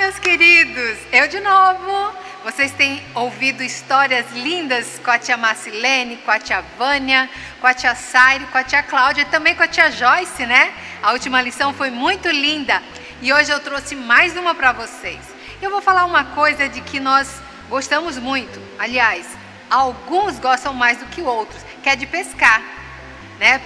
meus queridos! Eu de novo. Vocês têm ouvido histórias lindas com a tia Marcilene, com a tia Vânia, com a tia Saire, com a tia Cláudia e também com a tia Joyce, né? A última lição foi muito linda e hoje eu trouxe mais uma para vocês. Eu vou falar uma coisa de que nós gostamos muito. Aliás, alguns gostam mais do que outros, que é de pescar, né?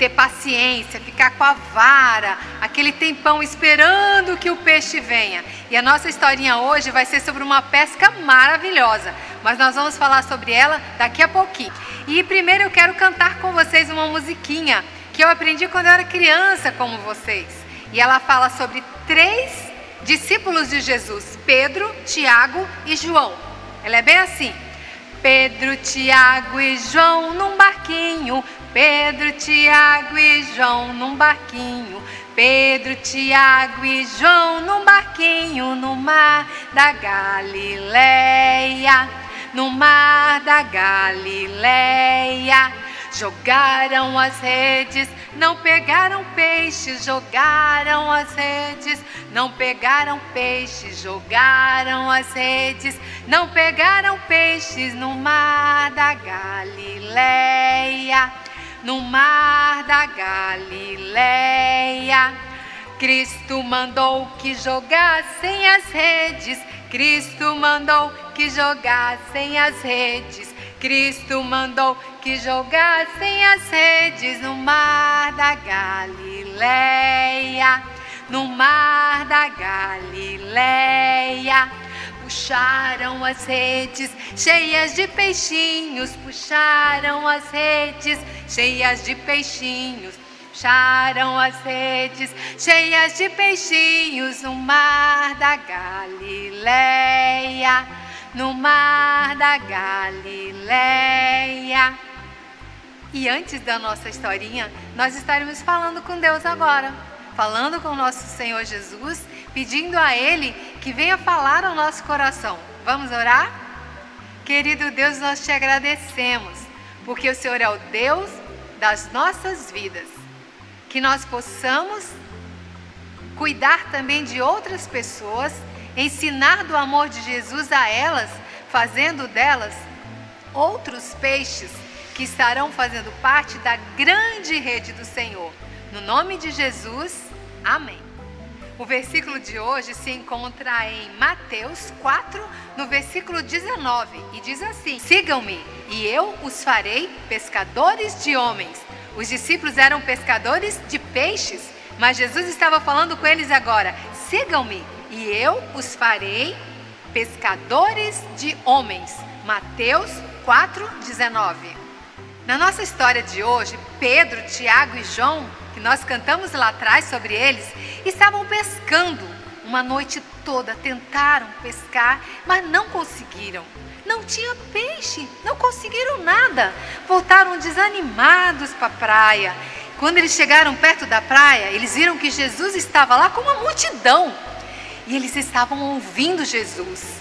Ter paciência, ficar com a vara, aquele tempão esperando que o peixe venha. E a nossa historinha hoje vai ser sobre uma pesca maravilhosa, mas nós vamos falar sobre ela daqui a pouquinho. E primeiro eu quero cantar com vocês uma musiquinha que eu aprendi quando eu era criança, como vocês. E ela fala sobre três discípulos de Jesus: Pedro, Tiago e João. Ela é bem assim. Pedro, Tiago e João num barquinho Pedro, Tiago e João num barquinho. Pedro, Tiago e João num barquinho no mar da Galileia. No mar da Galileia. Jogaram as redes, não pegaram peixes, jogaram as redes, não pegaram peixes, jogaram as redes, não pegaram peixes no mar da Galileia no mar da Galileia. Cristo mandou que jogassem as redes, Cristo mandou que jogassem as redes, Cristo mandou que jogassem as redes no mar da Galileia, no mar da Galileia. Puxaram as redes cheias de peixinhos, puxaram as redes cheias de peixinhos. Puxaram as redes cheias de peixinhos no mar da Galileia, no mar da Galileia. E antes da nossa historinha, nós estaremos falando com Deus agora, falando com o nosso Senhor Jesus pedindo a Ele que venha falar ao nosso coração. Vamos orar? Querido Deus, nós te agradecemos, porque o Senhor é o Deus das nossas vidas. Que nós possamos cuidar também de outras pessoas, ensinar do amor de Jesus a elas, fazendo delas outros peixes que estarão fazendo parte da grande rede do Senhor. No nome de Jesus, amém. O versículo de hoje se encontra em Mateus 4, no versículo 19, e diz assim: Sigam-me, e eu os farei pescadores de homens. Os discípulos eram pescadores de peixes, mas Jesus estava falando com eles agora: Sigam-me, e eu os farei pescadores de homens. Mateus 4, 19. Na nossa história de hoje, Pedro, Tiago e João que nós cantamos lá atrás sobre eles, estavam pescando uma noite toda, tentaram pescar, mas não conseguiram. Não tinha peixe, não conseguiram nada. Voltaram desanimados para a praia. Quando eles chegaram perto da praia, eles viram que Jesus estava lá com uma multidão. E eles estavam ouvindo Jesus.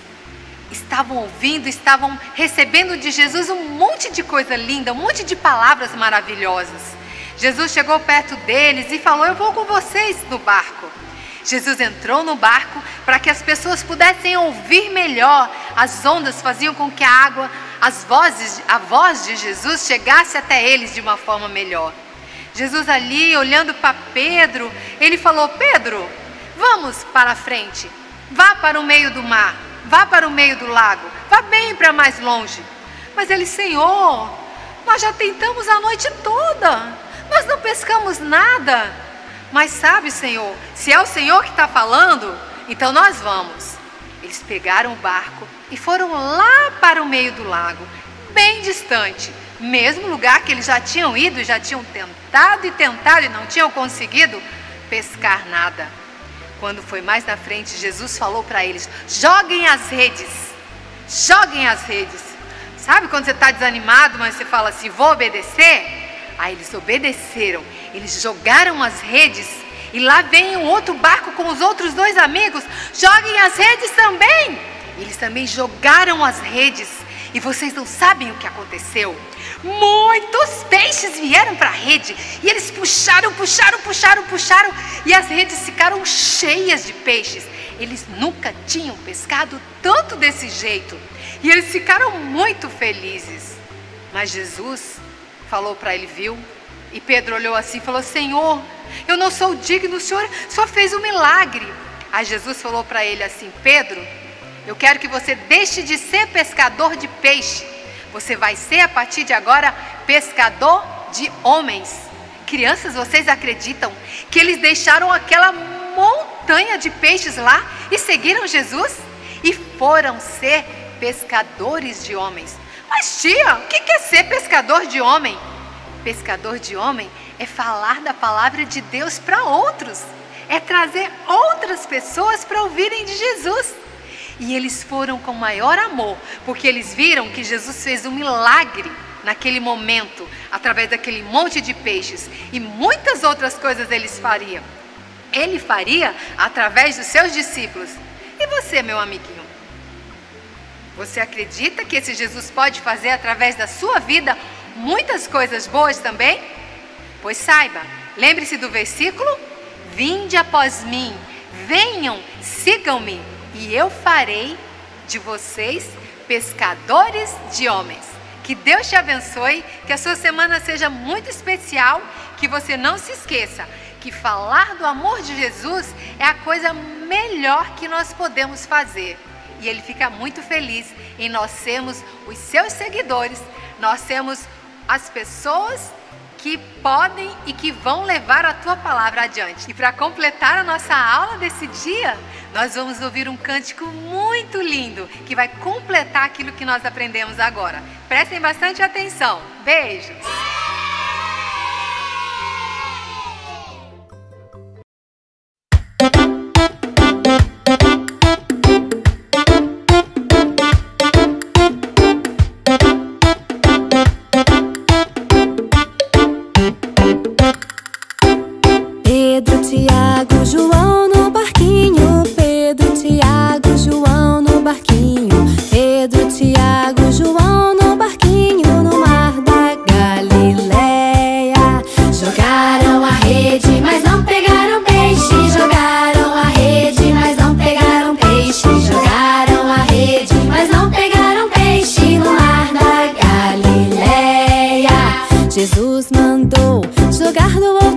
Estavam ouvindo, estavam recebendo de Jesus um monte de coisa linda, um monte de palavras maravilhosas. Jesus chegou perto deles e falou: Eu vou com vocês no barco. Jesus entrou no barco para que as pessoas pudessem ouvir melhor. As ondas faziam com que a água, as vozes, a voz de Jesus chegasse até eles de uma forma melhor. Jesus ali, olhando para Pedro, ele falou: Pedro, vamos para a frente. Vá para o meio do mar, vá para o meio do lago, vá bem para mais longe. Mas ele, Senhor, nós já tentamos a noite toda. Nós não pescamos nada. Mas sabe, Senhor, se é o Senhor que está falando, então nós vamos. Eles pegaram o barco e foram lá para o meio do lago, bem distante, mesmo lugar que eles já tinham ido, já tinham tentado e tentado e não tinham conseguido pescar nada. Quando foi mais na frente, Jesus falou para eles: joguem as redes, joguem as redes. Sabe quando você está desanimado, mas você fala assim: vou obedecer? Aí eles obedeceram, eles jogaram as redes e lá vem um outro barco com os outros dois amigos. Joguem as redes também. Eles também jogaram as redes E vocês não sabem o que aconteceu? Muitos peixes vieram para a rede e eles puxaram, puxaram, puxaram, puxaram e as redes ficaram cheias de peixes. Eles nunca tinham pescado tanto desse jeito e eles ficaram muito felizes. Mas Jesus falou para ele, viu? E Pedro olhou assim e falou: Senhor, eu não sou digno, o Senhor só fez um milagre. Aí Jesus falou para ele assim: Pedro, eu quero que você deixe de ser pescador de peixe. Você vai ser a partir de agora pescador de homens. Crianças, vocês acreditam que eles deixaram aquela montanha de peixes lá e seguiram Jesus? E foram ser pescadores de homens. Mas tia, o que é ser pescador de homem? Pescador de homem é falar da palavra de Deus para outros, é trazer outras pessoas para ouvirem de Jesus. E eles foram com maior amor, porque eles viram que Jesus fez um milagre naquele momento, através daquele monte de peixes, e muitas outras coisas eles fariam. Ele faria através dos seus discípulos. E você, meu amiguinho? Você acredita que esse Jesus pode fazer através da sua vida muitas coisas boas também? Pois saiba, lembre-se do versículo: Vinde após mim, venham, sigam-me e eu farei de vocês pescadores de homens. Que Deus te abençoe, que a sua semana seja muito especial, que você não se esqueça que falar do amor de Jesus é a coisa melhor que nós podemos fazer. E ele fica muito feliz em nós sermos os seus seguidores, nós sermos as pessoas que podem e que vão levar a tua palavra adiante. E para completar a nossa aula desse dia, nós vamos ouvir um cântico muito lindo que vai completar aquilo que nós aprendemos agora. Prestem bastante atenção. Beijos!